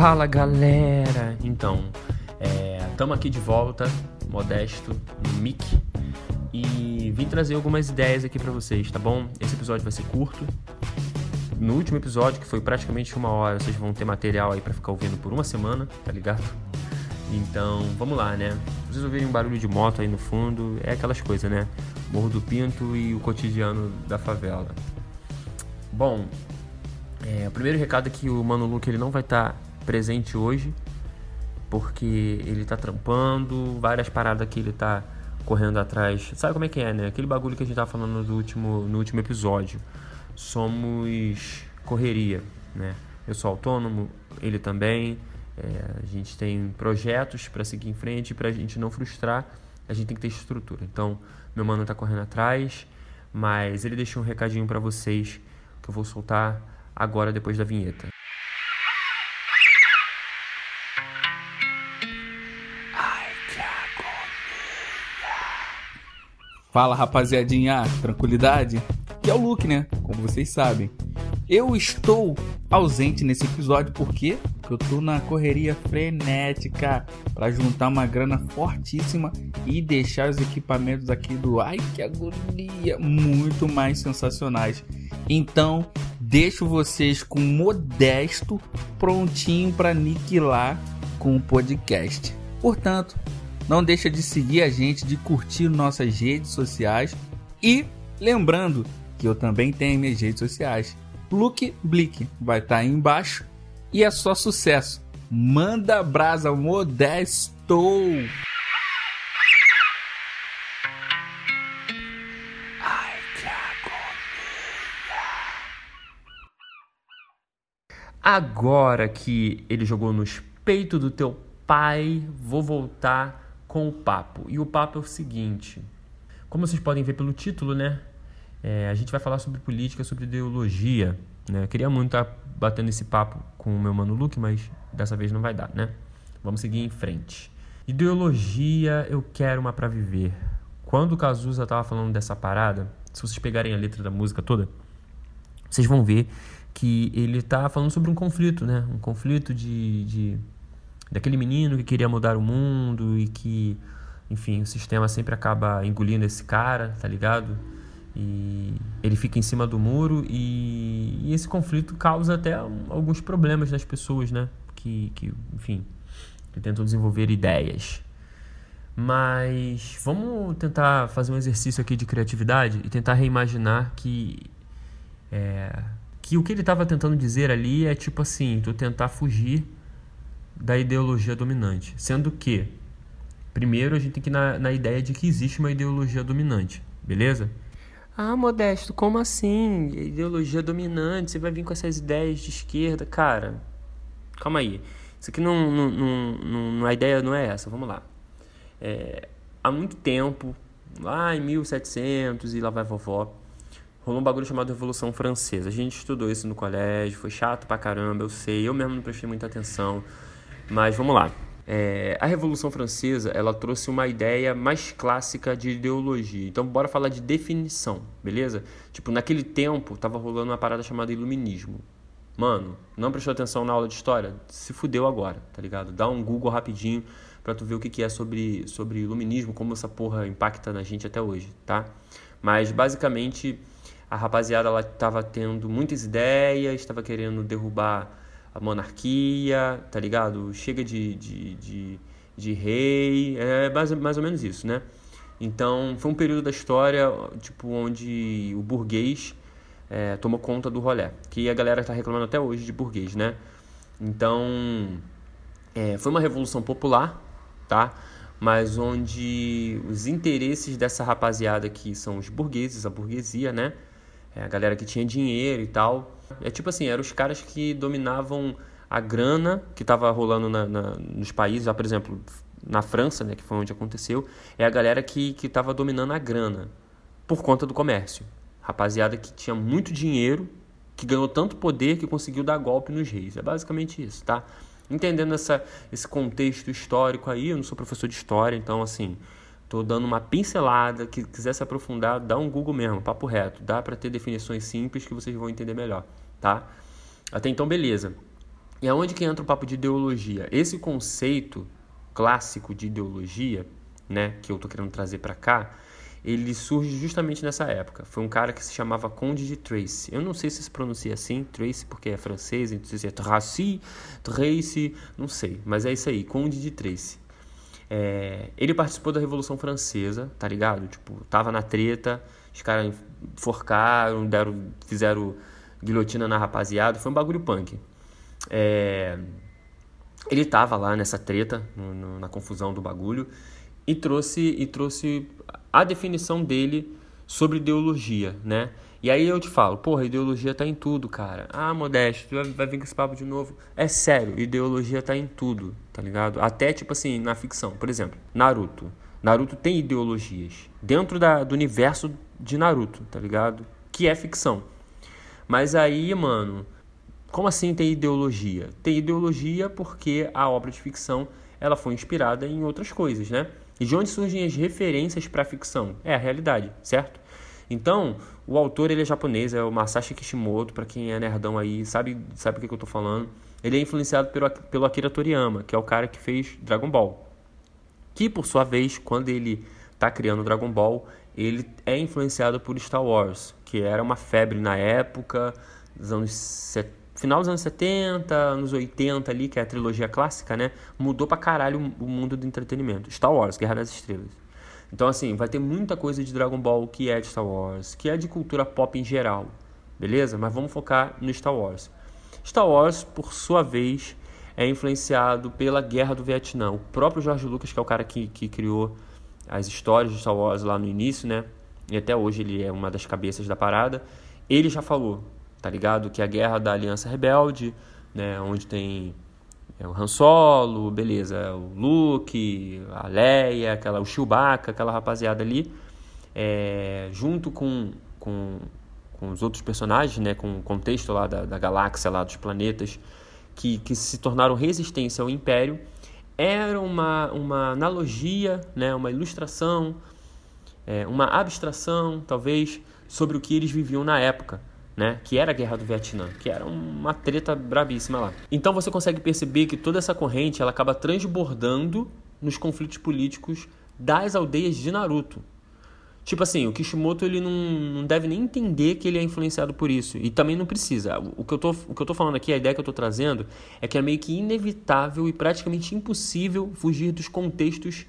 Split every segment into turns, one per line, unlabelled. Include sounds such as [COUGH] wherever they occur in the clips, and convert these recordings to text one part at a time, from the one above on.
Fala galera! Então, estamos é, aqui de volta, modesto, no mic, e vim trazer algumas ideias aqui para vocês, tá bom? Esse episódio vai ser curto. No último episódio, que foi praticamente uma hora, vocês vão ter material aí para ficar ouvindo por uma semana, tá ligado? Então, vamos lá, né? Vocês ouvirem um barulho de moto aí no fundo, é aquelas coisas, né? Morro do Pinto e o cotidiano da favela. Bom, é, o primeiro recado é que o Mano Luke ele não vai estar tá presente hoje, porque ele tá trampando, várias paradas que ele tá correndo atrás. Sabe como é que é, né? Aquele bagulho que a gente tava falando no último, no último episódio. Somos correria, né? Eu sou autônomo, ele também. É, a gente tem projetos para seguir em frente para a gente não frustrar, a gente tem que ter estrutura. Então, meu mano tá correndo atrás, mas ele deixou um recadinho para vocês que eu vou soltar agora depois da vinheta.
Fala rapaziadinha, tranquilidade? Que é o Luke, né? Como vocês sabem. Eu estou ausente nesse episódio porque eu tô na correria frenética para juntar uma grana fortíssima e deixar os equipamentos aqui do ai que agonia muito mais sensacionais. Então, deixo vocês com modesto prontinho para aniquilar com o podcast. Portanto, não deixa de seguir a gente, de curtir nossas redes sociais e lembrando que eu também tenho minhas redes sociais. Luke Blick vai estar tá aí embaixo e é só sucesso. Manda brasa modesto.
Agora que ele jogou nos peitos do teu pai, vou voltar com o papo. E o papo é o seguinte: como vocês podem ver pelo título, né? É, a gente vai falar sobre política, sobre ideologia. Né? Eu queria muito estar batendo esse papo com o meu mano Luke, mas dessa vez não vai dar, né? Vamos seguir em frente. Ideologia, eu quero uma para viver. Quando o Cazuza tava falando dessa parada, se vocês pegarem a letra da música toda, vocês vão ver que ele tá falando sobre um conflito, né? Um conflito de, de daquele menino que queria mudar o mundo e que, enfim, o sistema sempre acaba engolindo esse cara, tá ligado? e ele fica em cima do muro e, e, esse conflito causa até alguns problemas nas pessoas, né? Que, que enfim, que tentam desenvolver ideias. Mas vamos tentar fazer um exercício aqui de criatividade e tentar reimaginar que é, que o que ele estava tentando dizer ali é tipo assim, tu tentar fugir da ideologia dominante, sendo que primeiro a gente tem que ir na, na ideia de que existe uma ideologia dominante, beleza? Ah, Modesto, como assim? Ideologia dominante, você vai vir com essas ideias de esquerda. Cara, calma aí. Isso aqui não, não, não, não a ideia não é essa, vamos lá. É, há muito tempo, lá em 1700 e lá vai vovó, rolou um bagulho chamado Revolução Francesa. A gente estudou isso no colégio, foi chato pra caramba, eu sei, eu mesmo não prestei muita atenção. Mas vamos lá. É, a Revolução Francesa ela trouxe uma ideia mais clássica de ideologia. Então, bora falar de definição, beleza? Tipo, naquele tempo tava rolando uma parada chamada iluminismo. Mano, não prestou atenção na aula de história? Se fudeu agora, tá ligado? Dá um Google rapidinho pra tu ver o que, que é sobre, sobre iluminismo, como essa porra impacta na gente até hoje, tá? Mas, basicamente, a rapaziada ela tava tendo muitas ideias, estava querendo derrubar a monarquia, tá ligado? Chega de, de, de, de rei, é mais, mais ou menos isso, né? Então, foi um período da história, tipo, onde o burguês é, tomou conta do rolê, que a galera está reclamando até hoje de burguês, né? Então, é, foi uma revolução popular, tá? Mas onde os interesses dessa rapaziada que são os burgueses, a burguesia, né? É, a galera que tinha dinheiro e tal, é tipo assim, eram os caras que dominavam a grana que estava rolando na, na, nos países, já, por exemplo, na França, né, que foi onde aconteceu, é a galera que estava dominando a grana por conta do comércio. Rapaziada que tinha muito dinheiro, que ganhou tanto poder que conseguiu dar golpe nos reis. É basicamente isso, tá? Entendendo essa, esse contexto histórico aí, eu não sou professor de história, então assim, Tô dando uma pincelada, que quiser se aprofundar, dá um Google mesmo, papo reto. Dá para ter definições simples que vocês vão entender melhor, tá? Até então, beleza. E aonde que entra o papo de ideologia? Esse conceito clássico de ideologia, né, que eu tô querendo trazer para cá, ele surge justamente nessa época. Foi um cara que se chamava Conde de Tracy. Eu não sei se se pronuncia assim, Tracy, porque é francês, então se é Tracy, Tracy, não sei, mas é isso aí, Conde de Tracy. É, ele participou da Revolução Francesa, tá ligado? Tipo, tava na treta, os caras enforcaram, deram, fizeram guilhotina na rapaziada, foi um bagulho punk. É, ele tava lá nessa treta, no, no, na confusão do bagulho, e trouxe, e trouxe a definição dele sobre ideologia, né? E aí eu te falo, porra, ideologia tá em tudo, cara. Ah, Modesto, tu vai, vai vir com esse papo de novo. É sério, ideologia tá em tudo, tá ligado? Até, tipo assim, na ficção. Por exemplo, Naruto. Naruto tem ideologias dentro da, do universo de Naruto, tá ligado? Que é ficção. Mas aí, mano, como assim tem ideologia? Tem ideologia porque a obra de ficção ela foi inspirada em outras coisas, né? E de onde surgem as referências para ficção? É a realidade, certo? Então, o autor ele é japonês, é o Masashi Kishimoto, para quem é nerdão aí, sabe, sabe o que, que eu estou falando. Ele é influenciado pelo, pelo Akira Toriyama, que é o cara que fez Dragon Ball. Que, por sua vez, quando ele está criando Dragon Ball, ele é influenciado por Star Wars, que era uma febre na época, dos anos 70 final dos anos 70, anos 80 ali, que é a trilogia clássica, né? Mudou pra caralho o mundo do entretenimento. Star Wars, Guerra das Estrelas. Então, assim, vai ter muita coisa de Dragon Ball que é de Star Wars, que é de cultura pop em geral, beleza? Mas vamos focar no Star Wars. Star Wars, por sua vez, é influenciado pela Guerra do Vietnã. O próprio George Lucas, que é o cara que, que criou as histórias de Star Wars lá no início, né? E até hoje ele é uma das cabeças da parada. Ele já falou tá ligado? Que a guerra da Aliança Rebelde, né? Onde tem é, o Han Solo, beleza, é o Luke, a Leia, aquela, o Chewbacca, aquela rapaziada ali, é, junto com, com, com os outros personagens, né? Com o contexto lá da, da galáxia, lá dos planetas, que, que se tornaram resistência ao Império, era uma, uma analogia, né? Uma ilustração, é, uma abstração, talvez, sobre o que eles viviam na época né? Que era a guerra do Vietnã, que era uma treta brabíssima lá. Então você consegue perceber que toda essa corrente ela acaba transbordando nos conflitos políticos das aldeias de Naruto. Tipo assim, o Kishimoto ele não, não deve nem entender que ele é influenciado por isso. E também não precisa. O que, eu tô, o que eu tô falando aqui, a ideia que eu tô trazendo, é que é meio que inevitável e praticamente impossível fugir dos contextos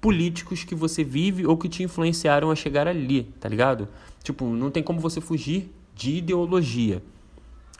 políticos que você vive ou que te influenciaram a chegar ali, tá ligado? Tipo, não tem como você fugir de ideologia.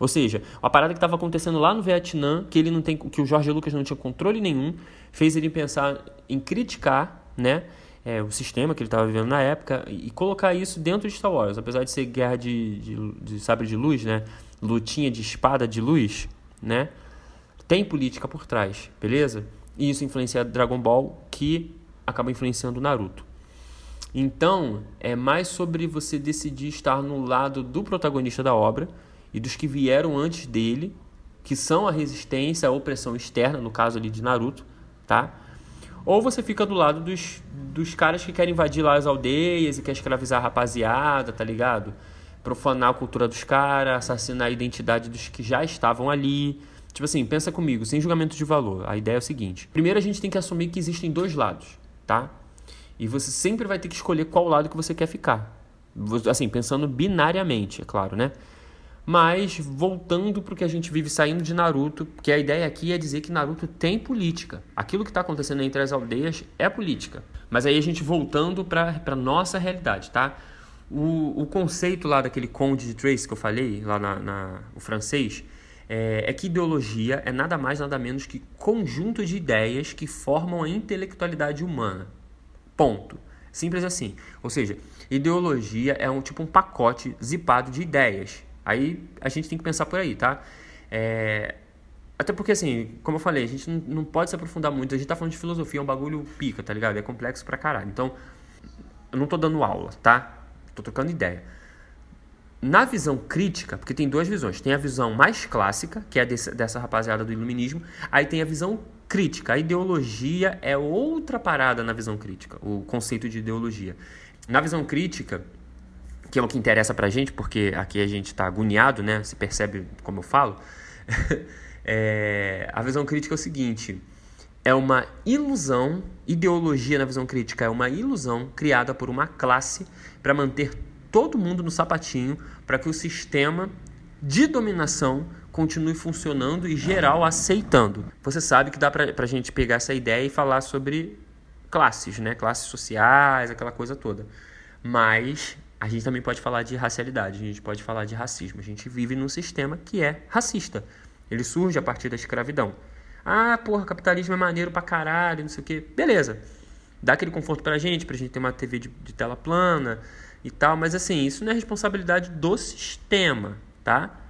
Ou seja, a parada que estava acontecendo lá no Vietnã, que ele não tem, que o Jorge Lucas não tinha controle nenhum, fez ele pensar em criticar, né, é, o sistema que ele estava vivendo na época e colocar isso dentro de Star Wars, apesar de ser guerra de, de, de sabre de luz, né, lutinha de espada de luz, né, tem política por trás, beleza? E isso influencia Dragon Ball, que acaba influenciando Naruto. Então, é mais sobre você decidir estar no lado do protagonista da obra e dos que vieram antes dele, que são a resistência, a opressão externa, no caso ali de Naruto, tá? Ou você fica do lado dos, dos caras que querem invadir lá as aldeias e quer escravizar a rapaziada, tá ligado? Profanar a cultura dos caras, assassinar a identidade dos que já estavam ali. Tipo assim, pensa comigo, sem julgamento de valor. A ideia é o seguinte: primeiro a gente tem que assumir que existem dois lados, tá? E você sempre vai ter que escolher qual lado que você quer ficar. Assim, pensando binariamente, é claro, né? Mas voltando para o que a gente vive saindo de Naruto, que a ideia aqui é dizer que Naruto tem política. Aquilo que está acontecendo entre as aldeias é política. Mas aí a gente voltando para a nossa realidade, tá? O, o conceito lá daquele conde de Trace que eu falei, lá na, na o francês, é, é, que ideologia é nada mais nada menos que conjunto de ideias que formam a intelectualidade humana. Ponto. Simples assim. Ou seja, ideologia é um tipo um pacote zipado de ideias. Aí a gente tem que pensar por aí, tá? É... Até porque, assim, como eu falei, a gente não, pode se aprofundar muito. A gente tá falando de filosofia, é um bagulho pica, tá ligado? É complexo pra caralho. Então, eu não tô dando aula, tá? Tô trocando ideia. Na visão crítica, porque tem duas visões. Tem a visão mais clássica, que é desse, dessa rapaziada do iluminismo. Aí tem a visão crítica. A ideologia é outra parada na visão crítica, o conceito de ideologia. Na visão crítica, que é o que interessa pra gente, porque aqui a gente está agoniado, né? Se percebe como eu falo. [LAUGHS] É, a visão crítica é o seguinte: é uma ilusão, ideologia na visão crítica é uma ilusão criada por uma classe para manter todo mundo no sapatinho, para que o sistema de dominação continue funcionando e geral aceitando. Você sabe que dá para a gente pegar essa ideia e falar sobre classes, né? Classes sociais, aquela coisa toda. Mas a gente também pode falar de racialidade, a gente pode falar de racismo. A gente vive num sistema que é racista. Ele surge a partir da escravidão. Ah, porra, capitalismo é maneiro pra caralho, não sei o quê. Beleza. Dá aquele conforto pra gente, pra gente ter uma TV de, de tela plana e tal. Mas assim, isso não é responsabilidade do sistema, tá?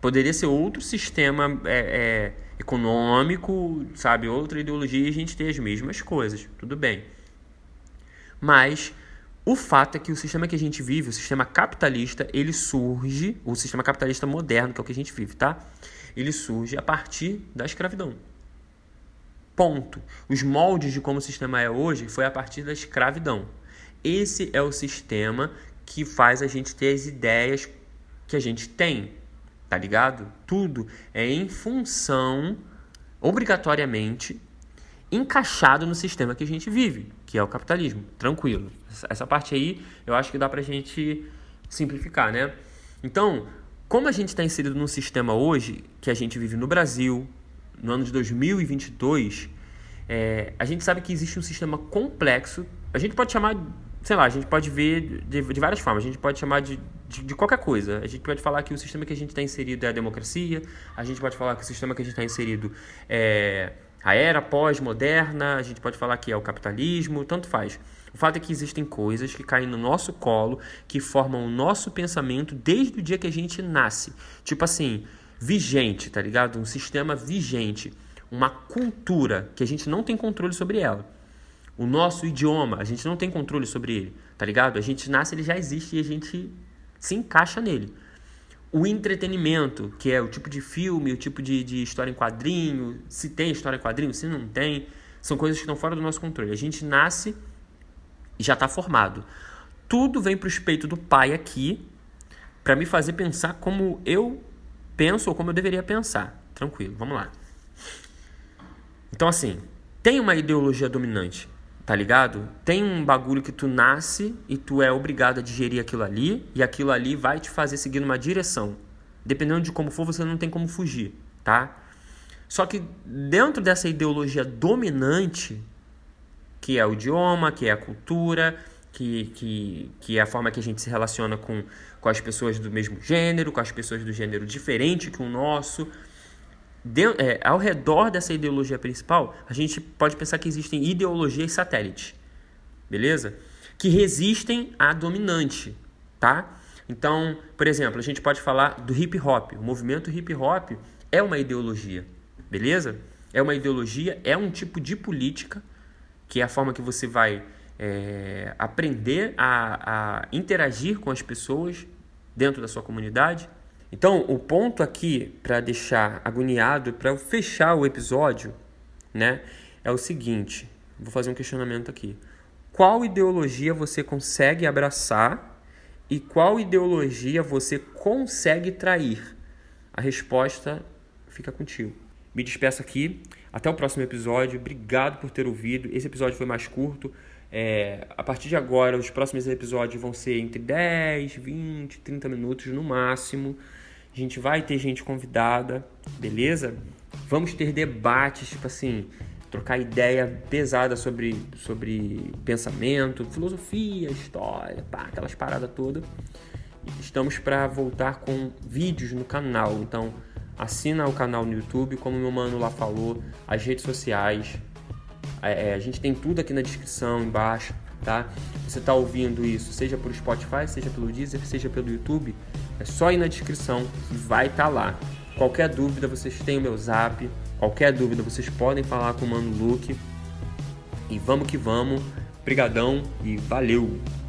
Poderia ser outro sistema é, é, econômico, sabe? Outra ideologia e a gente ter as mesmas coisas. Tudo bem. Mas o fato é que o sistema que a gente vive, o sistema capitalista, ele surge, o sistema capitalista moderno, que é o que a gente vive, tá? Ele surge a partir da escravidão. Ponto. Os moldes de como o sistema é hoje foi a partir da escravidão. Esse é o sistema que faz a gente ter as ideias que a gente tem, tá ligado? Tudo é em função, obrigatoriamente, encaixado no sistema que a gente vive, que é o capitalismo. Tranquilo. Essa parte aí eu acho que dá pra gente simplificar, né? Então, como a gente está inserido num sistema hoje que a gente vive no Brasil, no ano de 2022, é, a gente sabe que existe um sistema complexo. A gente pode chamar, sei lá, a gente pode ver de, de várias formas. A gente pode chamar de, de, de, qualquer coisa. A gente pode falar que o sistema que a gente está inserido é a democracia. A gente pode falar que o sistema que a gente está inserido é a era pós-moderna. A gente pode falar que é o capitalismo. Tanto faz. O fato é que existem coisas que caem no nosso colo, que formam o nosso pensamento desde o dia que a gente nasce. Tipo assim, vigente, tá ligado? Um sistema vigente, uma cultura que a gente não tem controle sobre ela. O nosso idioma, a gente não tem controle sobre ele, tá ligado? A gente nasce, ele já existe e a gente se encaixa nele. O entretenimento, que é o tipo de filme, o tipo de, de história em quadrinho, se tem história em quadrinho, se não tem, são coisas que estão fora do nosso controle. A gente nasce e já está formado. Tudo vem para o espeito do pai aqui para me fazer pensar como eu penso ou como eu deveria pensar. Tranquilo, vamos lá. Então, assim, tem uma ideologia dominante, tá ligado? Tem um bagulho que tu nasce e tu é obrigado a digerir aquilo ali, e aquilo ali vai te fazer seguir numa direção. Dependendo de como for, você não tem como fugir, tá? Só que dentro dessa ideologia dominante, que é o idioma, que é a cultura, que, que, que é a forma que a gente se relaciona com, com as pessoas do mesmo gênero, com as pessoas do gênero diferente que o nosso. De, é, ao redor dessa ideologia principal, a gente pode pensar que existem ideologias satélites, beleza? Que resistem à dominante, tá? Então, por exemplo, a gente pode falar do hip hop. O movimento hip hop é uma ideologia, beleza? É uma ideologia, é um tipo de política, que é a forma que você vai é, aprender a, a interagir com as pessoas dentro da sua comunidade. Então, o ponto aqui para deixar agoniado, para fechar o episódio, né, é o seguinte: vou fazer um questionamento aqui. Qual ideologia você consegue abraçar e qual ideologia você consegue trair? A resposta fica contigo. Me despeço aqui. Até o próximo episódio. Obrigado por ter ouvido. Esse episódio foi mais curto. É, a partir de agora, os próximos episódios vão ser entre 10, 20, 30 minutos no máximo. A gente vai ter gente convidada, beleza? Vamos ter debates, tipo assim, trocar ideia pesada sobre, sobre pensamento, filosofia, história, pá, aquelas paradas todas. Estamos para voltar com vídeos no canal, então assina o canal no YouTube, como meu mano lá falou, as redes sociais, é, a gente tem tudo aqui na descrição embaixo, tá? Você está ouvindo isso, seja por Spotify, seja pelo Deezer, seja pelo YouTube, é só ir na descrição que vai estar tá lá. Qualquer dúvida, vocês têm o meu zap. Qualquer dúvida, vocês podem falar com o Mano Luke. E vamos que vamos. Brigadão e valeu!